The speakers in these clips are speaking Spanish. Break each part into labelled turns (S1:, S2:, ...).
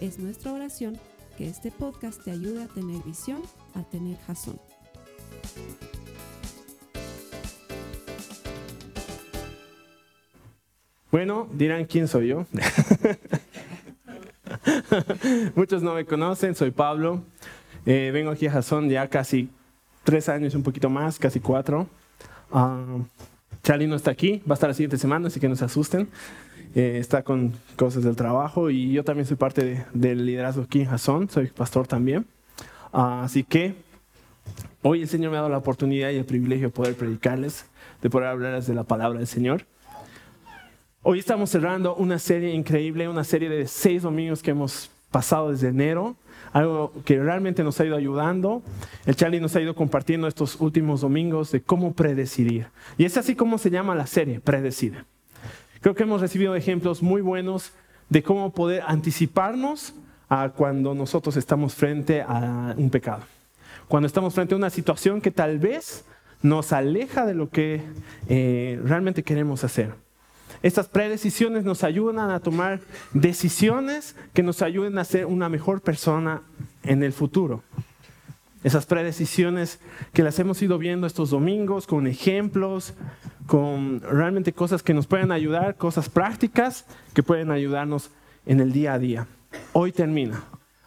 S1: Es nuestra oración que este podcast te ayude a tener visión, a tener jazón.
S2: Bueno, dirán quién soy yo. Muchos no me conocen, soy Pablo. Eh, vengo aquí a Jason ya casi tres años, un poquito más, casi cuatro. Uh, Charlie no está aquí, va a estar la siguiente semana, así que no se asusten. Eh, está con cosas del trabajo y yo también soy parte del liderazgo aquí en Jason, soy pastor también. Así que hoy el Señor me ha dado la oportunidad y el privilegio de poder predicarles, de poder hablarles de la palabra del Señor. Hoy estamos cerrando una serie increíble, una serie de seis domingos que hemos pasado desde enero, algo que realmente nos ha ido ayudando. El Charlie nos ha ido compartiendo estos últimos domingos de cómo predecidir. Y es así como se llama la serie, Predecide. Creo que hemos recibido ejemplos muy buenos de cómo poder anticiparnos a cuando nosotros estamos frente a un pecado. Cuando estamos frente a una situación que tal vez nos aleja de lo que eh, realmente queremos hacer. Estas predecisiones nos ayudan a tomar decisiones que nos ayuden a ser una mejor persona en el futuro. Esas predecisiones que las hemos ido viendo estos domingos con ejemplos, con realmente cosas que nos pueden ayudar, cosas prácticas que pueden ayudarnos en el día a día. Hoy termina.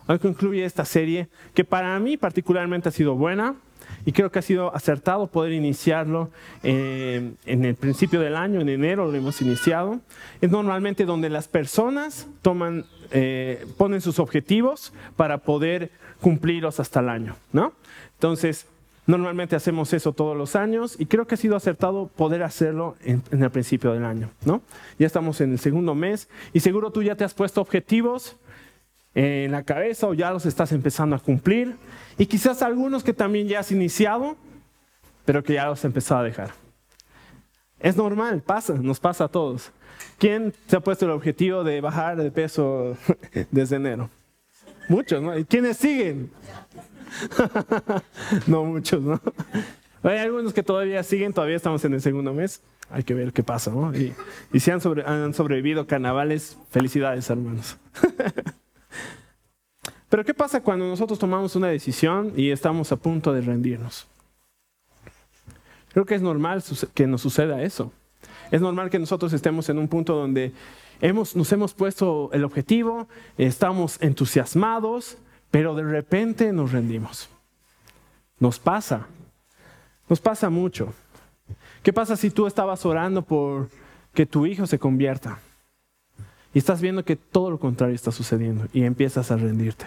S2: Hoy concluye esta serie que para mí particularmente ha sido buena y creo que ha sido acertado poder iniciarlo eh, en el principio del año, en enero lo hemos iniciado. Es normalmente donde las personas toman, eh, ponen sus objetivos para poder cumplirlos hasta el año, ¿no? Entonces, Normalmente hacemos eso todos los años y creo que ha sido acertado poder hacerlo en, el principio del año, ¿no? Ya estamos en el segundo mes y seguro tú ya te has puesto objetivos en la cabeza o ya los estás empezando a cumplir y quizás algunos que también ya has iniciado, pero que ya los has empezado a dejar. Es normal, pasa, nos pasa a todos. ¿Quién se ha puesto el objetivo de bajar de peso desde enero? Muchos, ¿no? ¿Y quiénes siguen? no muchos, ¿no? Hay algunos que todavía siguen, todavía estamos en el segundo mes. Hay que ver qué pasa, ¿no? Y, si han, han sobrevivido carnavales, felicidades, hermanos. Pero ¿qué pasa cuando nosotros tomamos una decisión y estamos a punto de rendirnos? Creo que es normal que nos suceda eso. Es normal que nosotros estemos en un punto donde hemos, nos hemos puesto el objetivo, estamos entusiasmados, pero de repente nos rendimos. Nos pasa, nos pasa mucho. ¿Qué pasa si tú estabas orando por que tu hijo se convierta? Y estás viendo que todo lo contrario está sucediendo y empiezas a rendirte.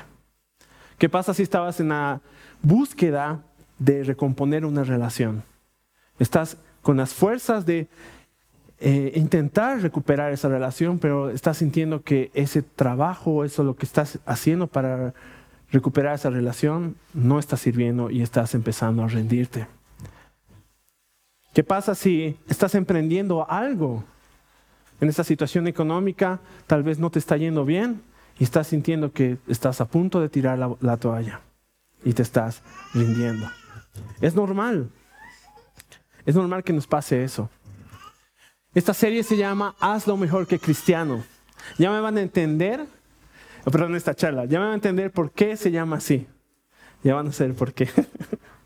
S2: ¿Qué pasa si estabas en la búsqueda de recomponer una relación? Estás con las fuerzas de eh, intentar recuperar esa relación, pero estás sintiendo que ese trabajo, eso lo que estás haciendo para recuperar esa relación no está sirviendo y estás empezando a rendirte. ¿Qué pasa si estás emprendiendo algo en esta situación económica? Tal vez no te está yendo bien y estás sintiendo que estás a punto de tirar la, la toalla y te estás rindiendo. Es normal. Es normal que nos pase eso. Esta serie se llama Haz lo mejor que cristiano. Ya me van a entender perdón, esta charla, ya van a entender por qué se llama así. Ya van a saber por qué.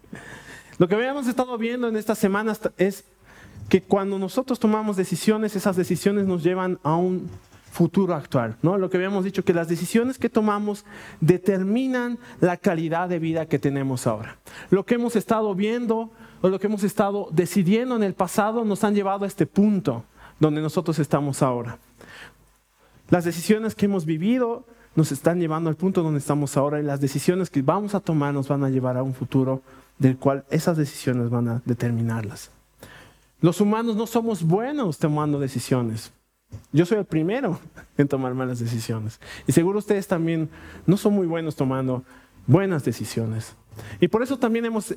S2: Lo que habíamos estado viendo en estas semanas es que cuando nosotros tomamos decisiones, esas decisiones nos llevan a un futuro actual, ¿no? Lo que habíamos dicho, que las decisiones que tomamos determinan la calidad de vida que tenemos ahora. Lo que hemos estado viendo o lo que hemos estado decidiendo en el pasado nos han llevado a este punto donde nosotros estamos ahora. Las decisiones que hemos vivido nos están llevando al punto donde estamos ahora y las decisiones que vamos a tomar nos van a llevar a un futuro del cual esas decisiones van a determinarlas. Los humanos no somos buenos tomando decisiones. Yo soy el primero en tomar malas decisiones. Y seguro ustedes también no son muy buenos tomando buenas decisiones. Y por eso también hemos,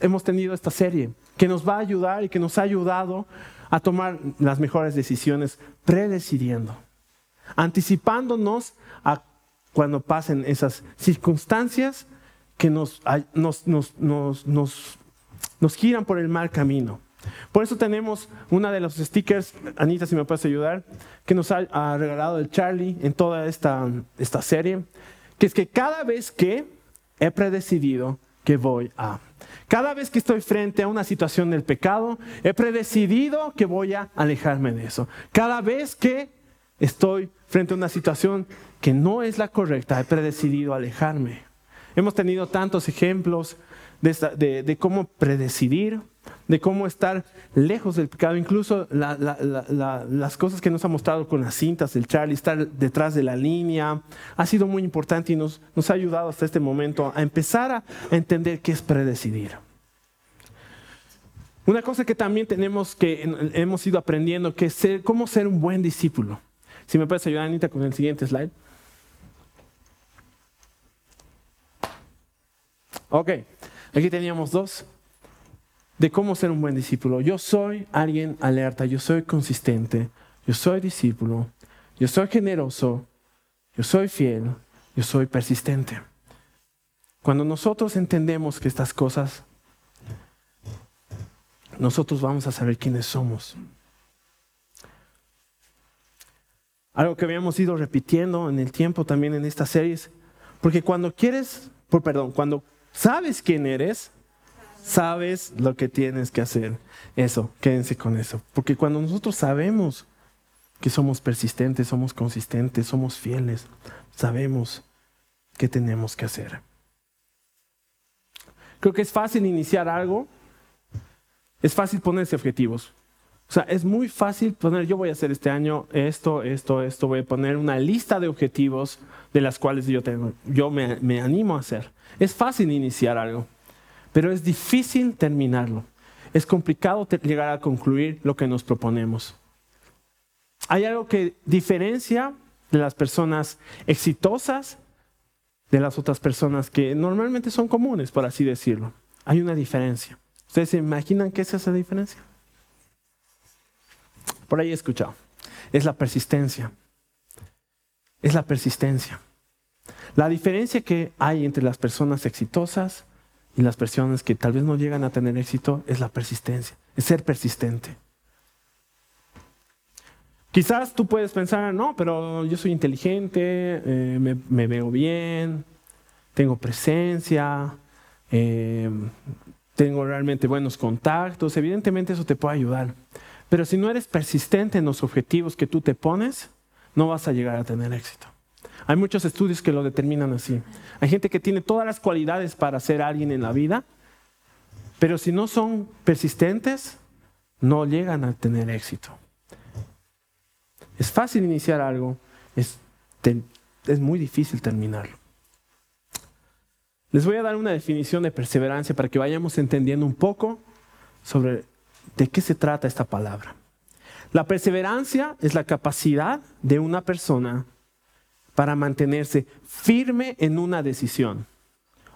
S2: hemos tenido esta serie que nos va a ayudar y que nos ha ayudado a tomar las mejores decisiones predecidiendo, anticipándonos a cuando pasen esas circunstancias que nos, nos, nos, nos giran por el mal camino. Por eso tenemos una de los stickers, Anita, si me puedes ayudar, que nos ha, regalado el Charlie en toda esta, esta serie, que es que cada vez que he predecidido que voy a, cada vez que estoy frente a una situación del pecado, he predecidido que voy a alejarme de eso. Cada vez que estoy frente a una situación que no es la correcta, he predecidido alejarme. Hemos tenido tantos ejemplos de, cómo predecidir, de cómo estar lejos del pecado, incluso las cosas que nos ha mostrado con las cintas del Charlie, estar detrás de la línea, ha sido muy importante y nos, ha ayudado hasta este momento a empezar a entender qué es predecidir. Una cosa que también tenemos que hemos ido aprendiendo, que es cómo ser un buen discípulo. Si me puedes ayudar, Anita, con el siguiente slide. Ok, aquí teníamos dos de cómo ser un buen discípulo. Yo soy alguien alerta, yo soy consistente, yo soy discípulo, yo soy generoso, yo soy fiel, yo soy persistente. Cuando nosotros entendemos que estas cosas, nosotros vamos a saber quiénes somos. Algo que habíamos ido repitiendo en el tiempo también en estas series, porque cuando quieres, por perdón, cuando sabes quién eres, sabes lo que tienes que hacer. Eso, quédense con eso. Porque cuando nosotros sabemos que somos persistentes, somos consistentes, somos fieles, sabemos qué tenemos que hacer. Creo que es fácil iniciar algo, es fácil ponerse objetivos. O sea, es muy fácil poner, yo voy a hacer este año esto, esto, esto, voy a poner una lista de objetivos de las cuales yo, tengo, yo me, me animo a hacer. Es fácil iniciar algo pero es difícil terminarlo. Es complicado llegar a concluir lo que nos proponemos. Hay algo que diferencia de las personas exitosas de las otras personas que normalmente son comunes, por así decirlo. Hay una diferencia. ¿Ustedes se imaginan qué es esa diferencia? Por ahí he escuchado. Es la persistencia. Es la persistencia. La diferencia que hay entre las personas exitosas y las personas que tal vez no llegan a tener éxito es la persistencia, es ser persistente. Quizás tú puedes pensar, no, pero yo soy inteligente, eh, me, veo bien, tengo presencia, eh, tengo realmente buenos contactos, evidentemente eso te puede ayudar. Pero si no eres persistente en los objetivos que tú te pones, no vas a llegar a tener éxito. Hay muchos estudios que lo determinan así. Hay gente que tiene todas las cualidades para ser alguien en la vida, pero si no son persistentes, no llegan a tener éxito. Es fácil iniciar algo, es, muy difícil terminarlo. Les voy a dar una definición de perseverancia para que vayamos entendiendo un poco sobre de qué se trata esta palabra. La perseverancia es la capacidad de una persona para mantenerse firme en una decisión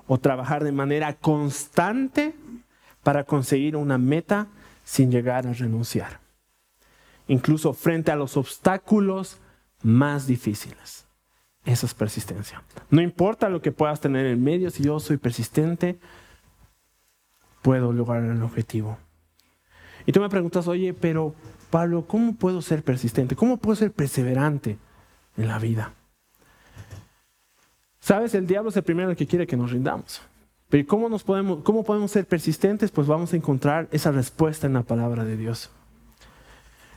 S2: o trabajar de manera constante para conseguir una meta sin llegar a renunciar, incluso frente a los obstáculos más difíciles. Esa es persistencia. No importa lo que puedas tener en medio, si yo soy persistente, puedo lograr el objetivo. Y tú me preguntas, oye, pero Pablo, ¿cómo puedo ser persistente? ¿Cómo puedo ser perseverante en la vida? Sabes, el diablo es el primero que quiere que nos rindamos. Pero ¿cómo, nos podemos, ¿cómo podemos ser persistentes? Pues vamos a encontrar esa respuesta en la palabra de Dios.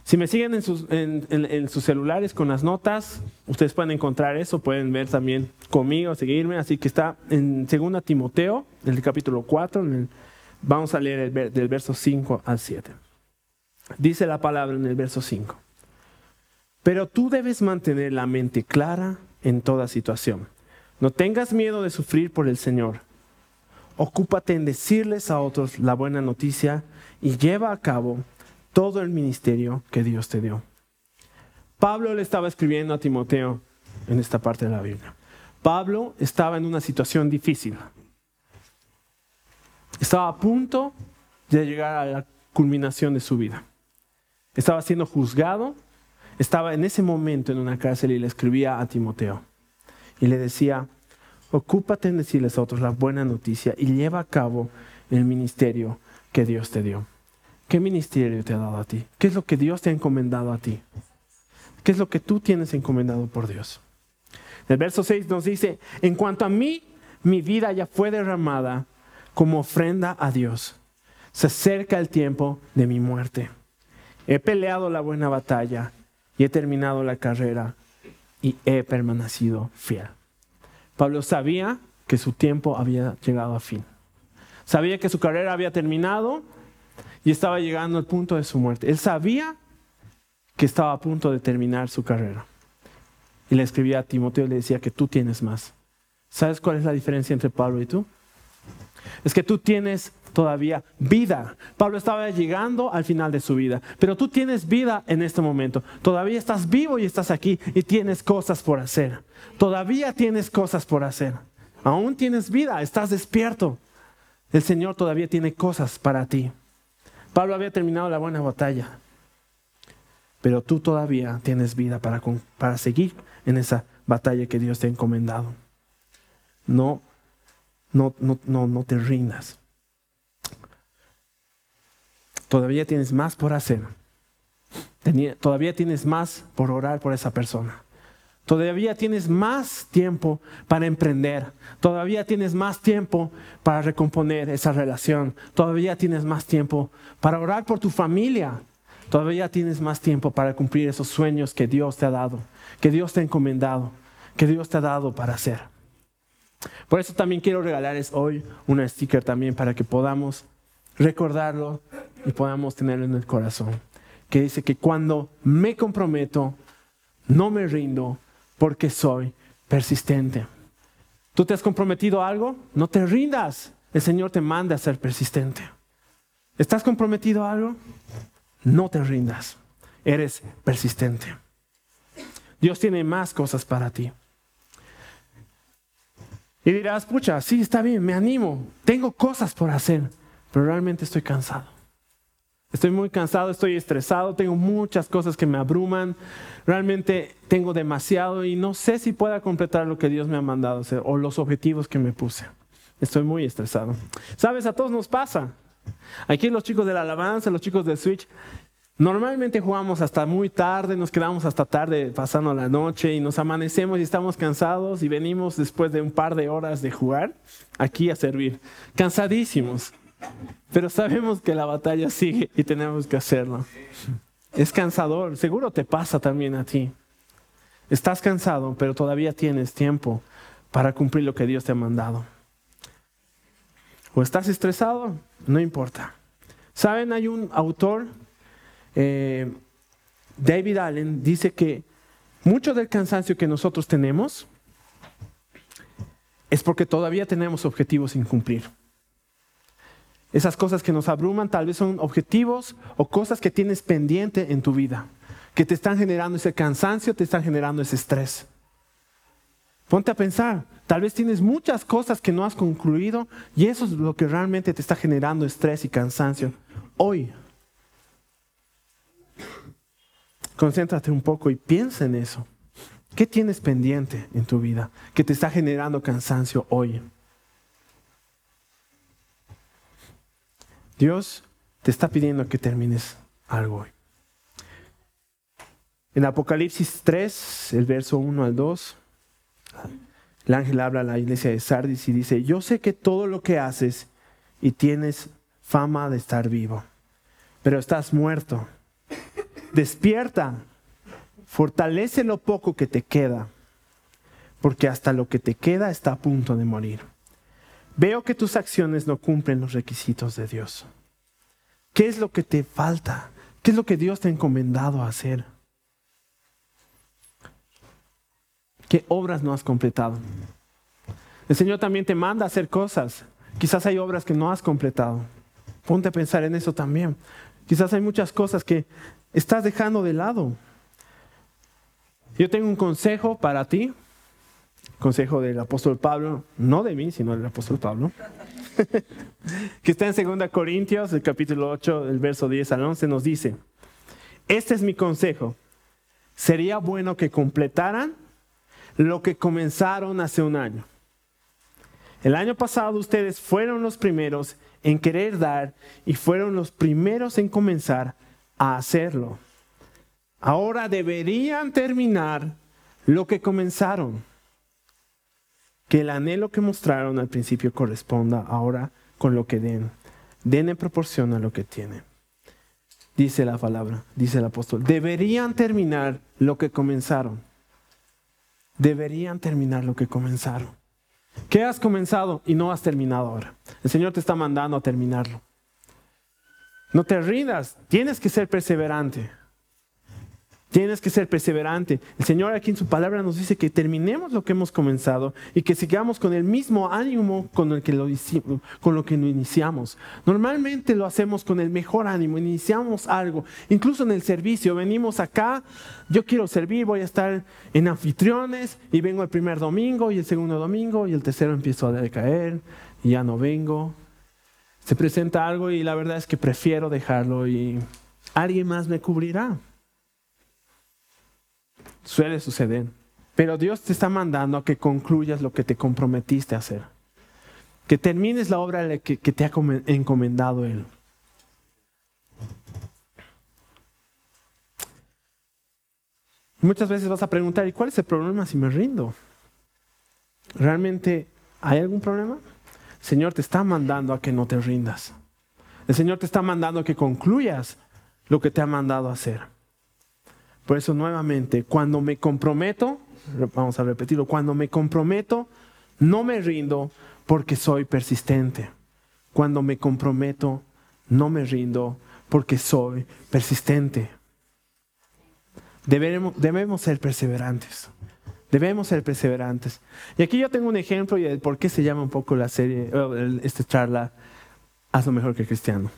S2: Si me siguen en sus, en, sus, celulares con las notas, ustedes pueden encontrar eso, pueden ver también conmigo, seguirme. Así que está en 2 Timoteo, en el capítulo 4, vamos a leer el, del verso 5 al 7. Dice la palabra en el verso 5. Pero tú debes mantener la mente clara en toda situación no tengas miedo de sufrir por el Señor. Ocúpate en decirles a otros la buena noticia y lleva a cabo todo el ministerio que Dios te dio. Pablo le estaba escribiendo a Timoteo en esta parte de la Biblia. Pablo estaba en una situación difícil. Estaba a punto de llegar a la culminación de su vida. Estaba siendo juzgado, estaba en ese momento en una cárcel y le escribía a Timoteo. Y le decía, ocúpate en decirles a otros la buena noticia y lleva a cabo el ministerio que Dios te dio. ¿Qué ministerio te ha dado a ti? ¿Qué es lo que Dios te ha encomendado a ti? ¿Qué es lo que tú tienes encomendado por Dios? El verso 6 nos dice, en cuanto a mí, mi vida ya fue derramada como ofrenda a Dios. Se acerca el tiempo de mi muerte. He peleado la buena batalla y he terminado la carrera y he permanecido fiel. Pablo sabía que su tiempo había llegado a fin. Sabía que su carrera había terminado y estaba llegando al punto de su muerte. Él sabía que estaba a punto de terminar su carrera. Y le escribía a Timoteo y le decía que tú tienes más. ¿Sabes cuál es la diferencia entre Pablo y tú? Es que tú tienes todavía vida. Pablo estaba llegando al final de su vida, pero tú tienes vida en este momento. Todavía estás vivo y estás aquí y tienes cosas por hacer. Todavía tienes cosas por hacer. Aún tienes vida, estás despierto. El Señor todavía tiene cosas para ti. Pablo había terminado la buena batalla, pero tú todavía tienes vida para, para seguir en esa batalla que Dios te ha encomendado. No, no, no, no, no te rindas. Todavía tienes más por hacer. Todavía tienes más por orar por esa persona. Todavía tienes más tiempo para emprender. Todavía tienes más tiempo para recomponer esa relación. Todavía tienes más tiempo para orar por tu familia. Todavía tienes más tiempo para cumplir esos sueños que Dios te ha dado, que Dios te ha encomendado, que Dios te ha dado para hacer. Por eso también quiero regalarles hoy una sticker también para que podamos recordarlo y podamos tenerlo en el corazón. Que dice que cuando me comprometo, no me rindo porque soy persistente. ¿Tú te has comprometido a algo? No te rindas. El Señor te manda a ser persistente. ¿Estás comprometido a algo? No te rindas. Eres persistente. Dios tiene más cosas para ti. Y dirás, pucha, sí, está bien, me animo. Tengo cosas por hacer pero realmente estoy cansado. Estoy muy cansado, estoy estresado, tengo muchas cosas que me abruman, realmente tengo demasiado y no sé si pueda completar lo que Dios me ha mandado hacer o los objetivos que me puse. Estoy muy estresado. Sabes, a todos nos pasa. Aquí los chicos de la alabanza, los chicos del Switch, normalmente jugamos hasta muy tarde, nos quedamos hasta tarde pasando la noche y nos amanecemos y estamos cansados y venimos después de un par de horas de jugar aquí a servir, cansadísimos. Pero sabemos que la batalla sigue y tenemos que hacerlo. Es cansador, seguro te pasa también a ti. Estás cansado, pero todavía tienes tiempo para cumplir lo que Dios te ha mandado. O estás estresado, no importa. ¿Saben? Hay un autor, eh, David Allen, dice que mucho del cansancio que nosotros tenemos es porque todavía tenemos objetivos sin cumplir. Esas cosas que nos abruman tal vez son objetivos o cosas que tienes pendiente en tu vida, que te están generando ese cansancio, te están generando ese estrés. Ponte a pensar, tal vez tienes muchas cosas que no has concluido y eso es lo que realmente te está generando estrés y cansancio. Hoy, concéntrate un poco y piensa en eso. ¿Qué tienes pendiente en tu vida que te está generando cansancio hoy? Dios te está pidiendo que termines algo hoy. En Apocalipsis 3, el verso 1 al 2, el ángel habla a la iglesia de Sardis y dice, yo sé que todo lo que haces y tienes fama de estar vivo, pero estás muerto. Despierta, fortalece lo poco que te queda, porque hasta lo que te queda está a punto de morir. Veo que tus acciones no cumplen los requisitos de Dios. ¿Qué es lo que te falta? ¿Qué es lo que Dios te ha encomendado a hacer? ¿Qué obras no has completado? El Señor también te manda a hacer cosas. Quizás hay obras que no has completado. Ponte a pensar en eso también. Quizás hay muchas cosas que estás dejando de lado. Yo tengo un consejo para ti, consejo del apóstol Pablo, no de mí, sino del apóstol Pablo, que está en 2 Corintios, el capítulo 8, el verso 10 al 11, nos dice, este es mi consejo, sería bueno que completaran lo que comenzaron hace un año. El año pasado ustedes fueron los primeros en querer dar y fueron los primeros en comenzar a hacerlo. Ahora deberían terminar lo que comenzaron. Que el anhelo que mostraron al principio corresponda ahora con lo que den. Den en proporción a lo que tienen. Dice la palabra, dice el apóstol. Deberían terminar lo que comenzaron. Deberían terminar lo que comenzaron. ¿Qué has comenzado y no has terminado ahora? El Señor te está mandando a terminarlo. No te rindas, tienes que ser perseverante. Tienes que ser perseverante. El Señor aquí en su palabra nos dice que terminemos lo que hemos comenzado y que sigamos con el mismo ánimo con el que lo, con lo que lo iniciamos. Normalmente lo hacemos con el mejor ánimo, iniciamos algo, incluso en el servicio. Venimos acá, yo quiero servir, voy a estar en anfitriones y vengo el primer domingo y el segundo domingo y el tercero empiezo a decaer y ya no vengo. Se presenta algo y la verdad es que prefiero dejarlo y alguien más me cubrirá. Suele suceder. Pero Dios te está mandando a que concluyas lo que te comprometiste a hacer. Que termines la obra que, te ha encomendado Él. Muchas veces vas a preguntar, ¿y cuál es el problema si me rindo? ¿Realmente hay algún problema? Señor te está mandando a que no te rindas. El Señor te está mandando a que concluyas lo que te ha mandado hacer. Por eso nuevamente, cuando me comprometo, vamos a repetirlo, cuando me comprometo, no me rindo porque soy persistente. Cuando me comprometo, no me rindo porque soy persistente. Debemos ser perseverantes. Debemos ser perseverantes. Y aquí yo tengo un ejemplo y por qué se llama un poco la serie, esta charla, Haz lo mejor que cristiano.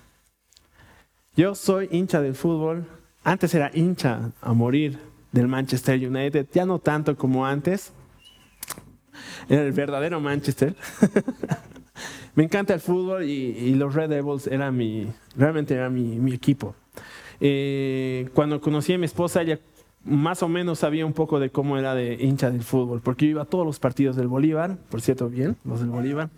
S2: Yo soy hincha del fútbol, antes era hincha a morir del Manchester United, ya no tanto como antes. Era el verdadero Manchester. Me encanta el fútbol y, los Red Devils era mi, realmente era mi, equipo. Eh, cuando conocí a mi esposa, ella más o menos sabía un poco de cómo era de hincha del fútbol, porque yo iba a todos los partidos del Bolívar, por cierto, bien, los del Bolívar.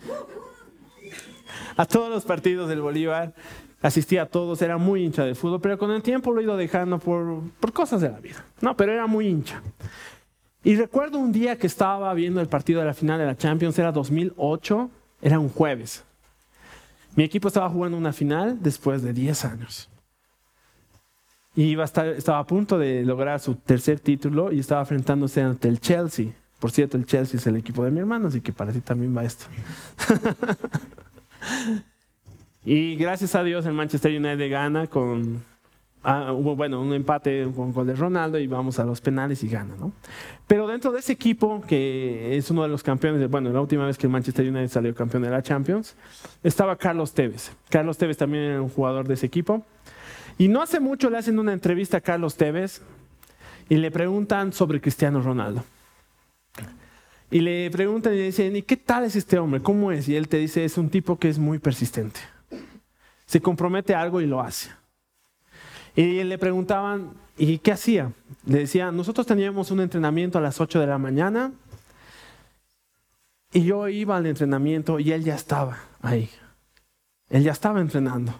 S2: A todos los partidos del Bolívar asistía a todos, era muy hincha de fútbol, pero con el tiempo lo he ido dejando por, por cosas de la vida. No, pero era muy hincha. Y recuerdo un día que estaba viendo el partido de la final de la Champions, era 2008, era un jueves. Mi equipo estaba jugando una final después de 10 años. Y estaba a punto de lograr su tercer título y estaba enfrentándose ante el Chelsea. Por cierto, el Chelsea es el equipo de mi hermano, así que para ti también va esto. Y gracias a Dios el Manchester United gana con, ah, hubo bueno, un empate con gol de Ronaldo y vamos a los penales y gana, ¿no? Pero dentro de ese equipo, que es uno de los campeones, bueno, la última vez que el Manchester United salió campeón de la Champions, estaba Carlos Tevez. Carlos Tevez también era un jugador de ese equipo. Y no hace mucho le hacen una entrevista a Carlos Tevez y le preguntan sobre Cristiano Ronaldo. Y le preguntan y le dicen, ¿y qué tal es este hombre? ¿Cómo es? Y él te dice, es un tipo que es muy persistente se compromete a algo y lo hace. Y le preguntaban, ¿y qué hacía? Le decía, nosotros teníamos un entrenamiento a las 8 de la mañana y yo iba al entrenamiento y él ya estaba ahí. Él ya estaba entrenando.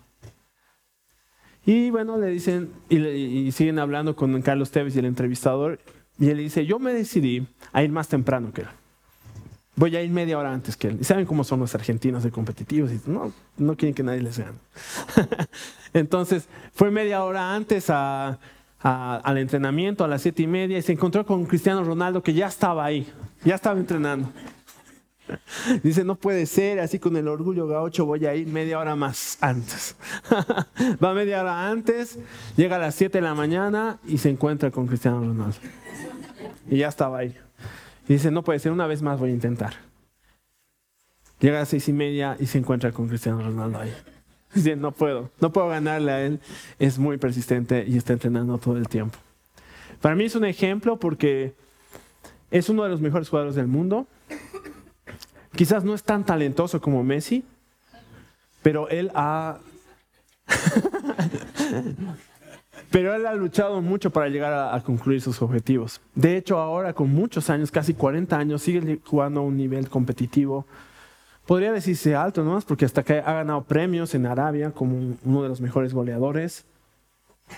S2: Y bueno, le dicen, y, siguen hablando con Carlos Tevez y el entrevistador, y él dice, yo me decidí a ir más temprano que él voy a ir media hora antes que él. Y saben cómo son los argentinos de competitivos y no, no quieren que nadie les gane. Entonces fue media hora antes al entrenamiento a las siete y media y se encontró con Cristiano Ronaldo que ya estaba ahí, ya estaba entrenando. Dice, no puede ser, así con el orgullo gaucho voy a ir media hora más antes. Va media hora antes, llega a las 7 de la mañana y se encuentra con Cristiano Ronaldo. Y ya estaba ahí. Y dice, no puede ser, una vez más voy a intentar. Llega a las seis y media y se encuentra con Cristiano Ronaldo ahí. Dice, no puedo, no puedo ganarle a él. Es muy persistente y está entrenando todo el tiempo. Para mí es un ejemplo porque es uno de los mejores jugadores del mundo. Quizás no es tan talentoso como Messi, pero él ha... pero él ha luchado mucho para llegar a, concluir sus objetivos. De hecho, ahora con muchos años, casi 40 años, sigue jugando a un nivel competitivo. Podría decirse alto, ¿no? Porque hasta que ha ganado premios en Arabia como uno de los mejores goleadores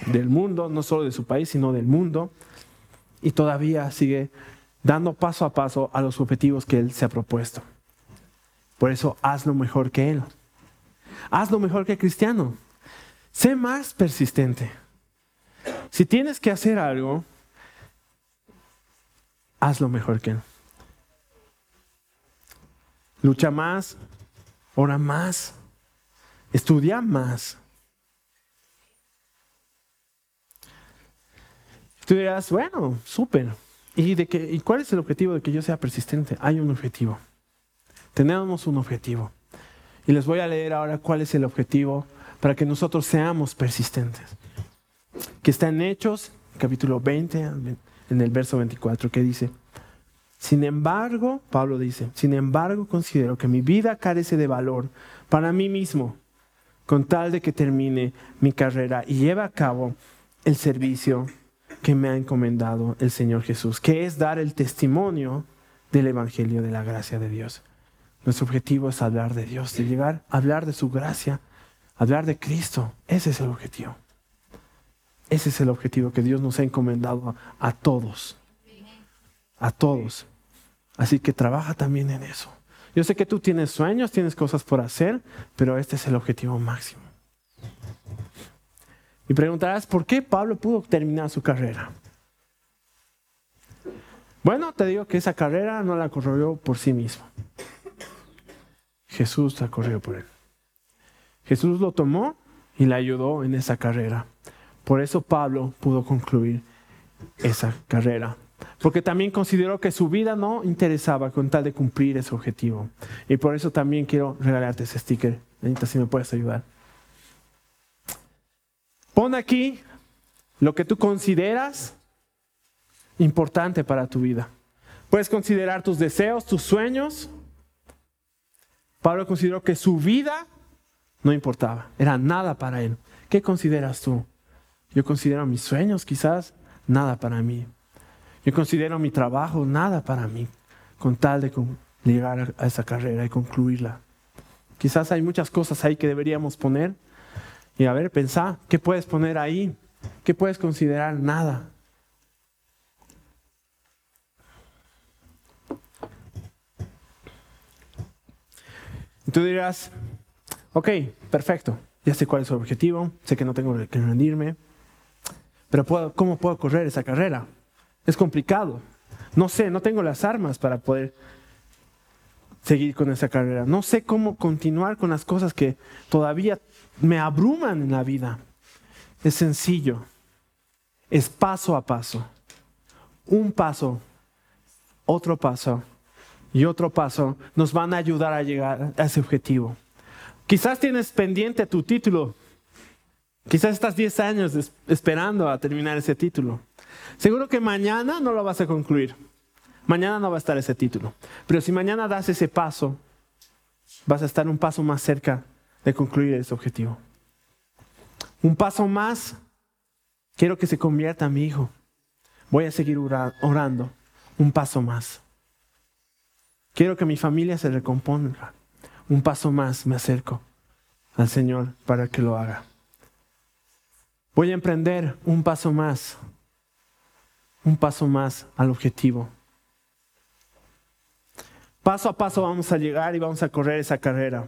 S2: del mundo, no solo de su país, sino del mundo. Y todavía sigue dando paso a paso a los objetivos que él se ha propuesto. Por eso, hazlo mejor que él. Hazlo mejor que cristiano. Sé más persistente. Si tienes que hacer algo, hazlo mejor que él. Lucha más, ora más, estudia más. Tú dirás, bueno, súper. ¿Y, ¿Y cuál es el objetivo de que yo sea persistente? Hay un objetivo. Tenemos un objetivo. Y les voy a leer ahora cuál es el objetivo para que nosotros seamos persistentes. Que está en Hechos, capítulo 20, en el verso 24, que dice, sin embargo, Pablo dice, sin embargo considero que mi vida carece de valor para mí mismo, con tal de que termine mi carrera y lleve a cabo el servicio que me ha encomendado el Señor Jesús, que es dar el testimonio del Evangelio de la gracia de Dios. Nuestro objetivo es hablar de Dios, de llegar a hablar de su gracia, hablar de Cristo. Ese es el objetivo. Ese es el objetivo que Dios nos ha encomendado a, todos. A todos. Así que trabaja también en eso. Yo sé que tú tienes sueños, tienes cosas por hacer, pero este es el objetivo máximo. Y preguntarás, ¿por qué Pablo pudo terminar su carrera? Bueno, te digo que esa carrera no la corrió por sí mismo. Jesús corrió por él. Jesús lo tomó y le ayudó en esa carrera. Por eso Pablo pudo concluir esa carrera. Porque también consideró que su vida no interesaba con tal de cumplir ese objetivo. Y por eso también quiero regalarte ese sticker. Anita, si me puedes ayudar. Pon aquí lo que tú consideras importante para tu vida. Puedes considerar tus deseos, tus sueños. Pablo consideró que su vida no importaba, era nada para él. ¿Qué consideras tú? Yo considero mis sueños quizás nada para mí. Yo considero mi trabajo nada para mí, con tal de llegar a esa carrera y concluirla. Quizás hay muchas cosas ahí que deberíamos poner y a ver, pensá, ¿qué puedes poner ahí? ¿Qué puedes considerar? Nada. Y tú dirás, ok, perfecto, ya sé cuál es el objetivo, sé que no tengo que rendirme, pero ¿cómo puedo correr esa carrera? Es complicado. No sé, no tengo las armas para poder seguir con esa carrera. No sé cómo continuar con las cosas que todavía me abruman en la vida. Es sencillo. Es paso a paso. Un paso, otro paso y otro paso nos van a ayudar a llegar a ese objetivo. Quizás tienes pendiente tu título. Quizás estás 10 años esperando a terminar ese título. Seguro que mañana no lo vas a concluir. Mañana no va a estar ese título. Pero si mañana das ese paso, vas a estar un paso más cerca de concluir ese objetivo. Un paso más, quiero que se convierta mi hijo. Voy a seguir orando. Un paso más. Quiero que mi familia se recomponga. Un paso más me acerco al Señor para que lo haga. Voy a emprender un paso más. Un paso más al objetivo. Paso a paso vamos a llegar y vamos a correr esa carrera.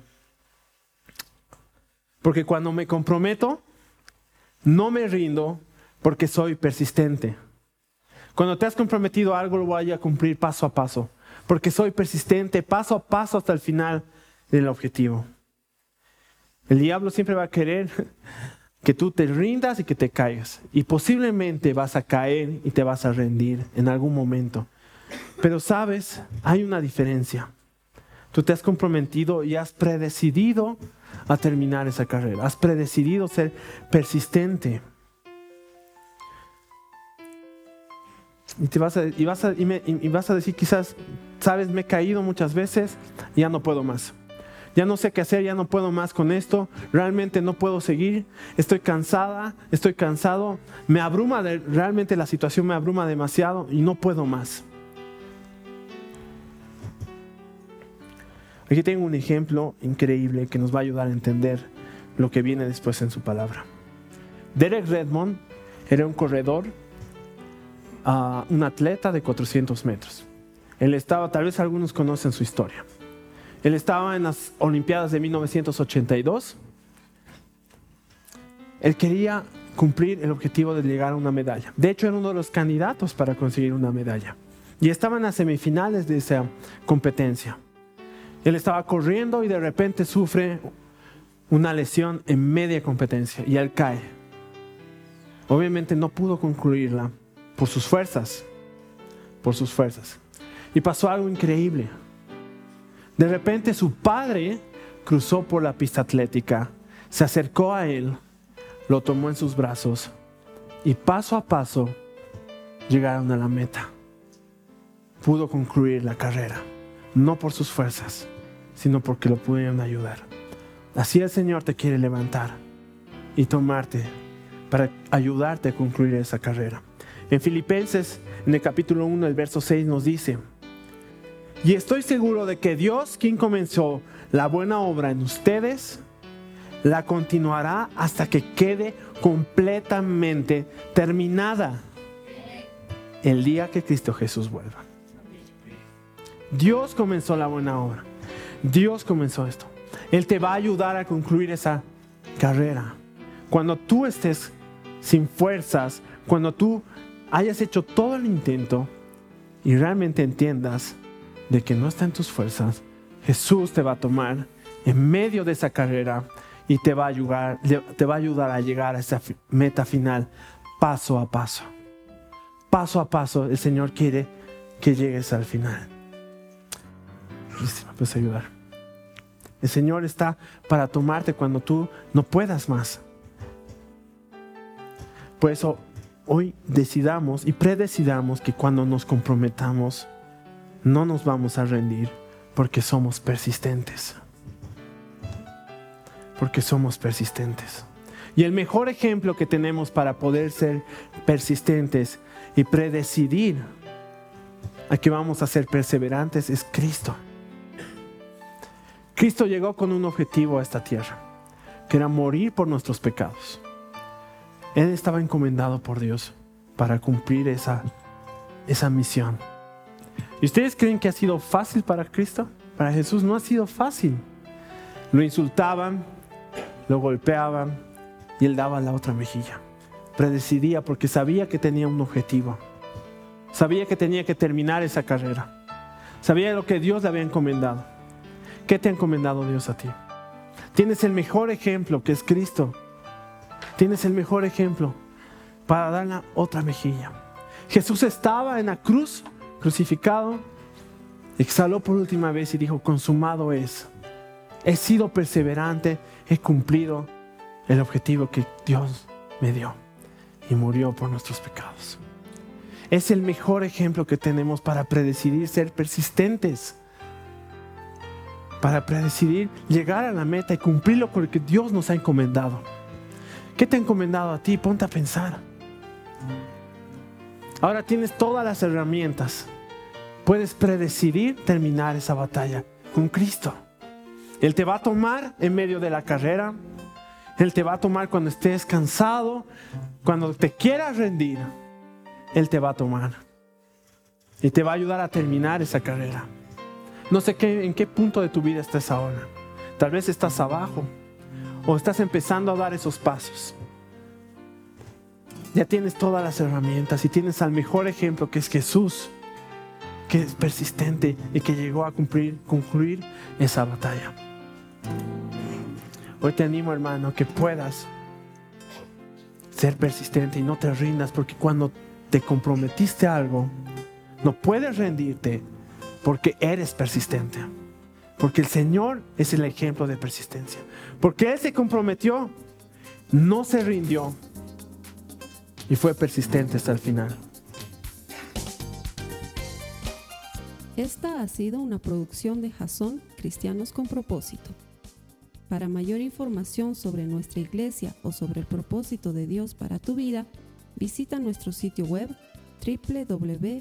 S2: Porque cuando me comprometo, no me rindo porque soy persistente. Cuando te has comprometido algo, lo voy a cumplir paso a paso. Porque soy persistente, paso a paso hasta el final del objetivo. El diablo siempre va a querer que tú te rindas y que te caigas. Y posiblemente vas a caer y te vas a rendir en algún momento. Pero sabes, hay una diferencia. Tú te has comprometido y has predecidido a terminar esa carrera. Has predecidido ser persistente. Y, te vas a, y, vas y, vas a decir quizás, sabes, me he caído muchas veces, ya no puedo más. Ya no sé qué hacer, ya no puedo más con esto, realmente no puedo seguir, estoy cansada, estoy cansado, me abruma, realmente la situación me abruma demasiado y no puedo más. Aquí tengo un ejemplo increíble que nos va a ayudar a entender lo que viene después en su palabra. Derek Redmond era un corredor, uh, un atleta de 400 metros. Él estaba, tal vez algunos conocen su historia. Él estaba en las Olimpiadas de 1982. Él quería cumplir el objetivo de llegar a una medalla. De hecho, era uno de los candidatos para conseguir una medalla. Y estaba en las semifinales de esa competencia. Él estaba corriendo y de repente sufre una lesión en media competencia y él cae. Obviamente no pudo concluirla por sus fuerzas, por sus fuerzas. Y pasó algo increíble. De repente su padre cruzó por la pista atlética, se acercó a él, lo tomó en sus brazos y paso a paso llegaron a la meta. Pudo concluir la carrera no por sus fuerzas, sino porque lo pudieron ayudar. Así el Señor te quiere levantar y tomarte para ayudarte a concluir esa carrera. En Filipenses, en el capítulo 1, el verso 6 nos dice, y estoy seguro de que Dios, quien comenzó la buena obra en ustedes, la continuará hasta que quede completamente terminada el día que Cristo Jesús vuelva. Dios comenzó la buena obra. Dios comenzó esto. Él te va a ayudar a concluir esa carrera. Cuando tú estés sin fuerzas, cuando tú hayas hecho todo el intento y realmente entiendas de que no está en tus fuerzas, Jesús te va a tomar en medio de esa carrera y te va a ayudar, te va a, ayudar a llegar a esa meta final paso a paso. Paso a paso el Señor quiere que llegues al final. El Señor está para tomarte cuando tú no puedas más. Por eso hoy decidamos y predecidamos que cuando nos comprometamos no nos vamos a rendir porque somos persistentes. Porque somos persistentes. Y el mejor ejemplo que tenemos para poder ser persistentes y predecidir a que vamos a ser perseverantes es Cristo. Cristo llegó con un objetivo a esta tierra, que era morir por nuestros pecados. Él estaba encomendado por Dios para cumplir esa, esa misión. ¿Y ustedes creen que ha sido fácil para Cristo? Para Jesús no ha sido fácil. Lo insultaban, lo golpeaban y él daba la otra mejilla. Predecidía porque sabía que tenía un objetivo. Sabía que tenía que terminar esa carrera. Sabía lo que Dios le había encomendado. ¿Qué te ha encomendado Dios a ti? Tienes el mejor ejemplo que es Cristo. Tienes el mejor ejemplo para dar la otra mejilla. Jesús estaba en la cruz, crucificado, exhaló por última vez y dijo, consumado es. He sido perseverante, he cumplido el objetivo que Dios me dio y murió por nuestros pecados. Es el mejor ejemplo que tenemos para predecidir ser persistentes para predecidir llegar a la meta y cumplirlo con lo que Dios nos ha encomendado. ¿Qué te ha encomendado a ti? Ponte a pensar. Ahora tienes todas las herramientas. Puedes predecidir terminar esa batalla con Cristo. Él te va a tomar en medio de la carrera. Él te va a tomar cuando estés cansado, cuando te quieras rendir. Él te va a tomar. Y te va a ayudar a terminar esa carrera. No sé qué, en qué punto de tu vida estás ahora. Tal vez estás abajo o estás empezando a dar esos pasos. Ya tienes todas las herramientas y tienes al mejor ejemplo que es Jesús, que es persistente y que llegó a cumplir, concluir esa batalla. Hoy te animo, hermano, que puedas ser persistente y no te rindas, porque cuando te comprometiste algo, no puedes rendirte porque eres persistente. Porque el Señor es el ejemplo de persistencia. Porque Él se comprometió, no se rindió y fue persistente hasta el final.
S1: Esta ha sido una producción de Jason Cristianos con Propósito. Para mayor información sobre nuestra iglesia o sobre el propósito de Dios para tu vida, visita nuestro sitio web www.jason.info.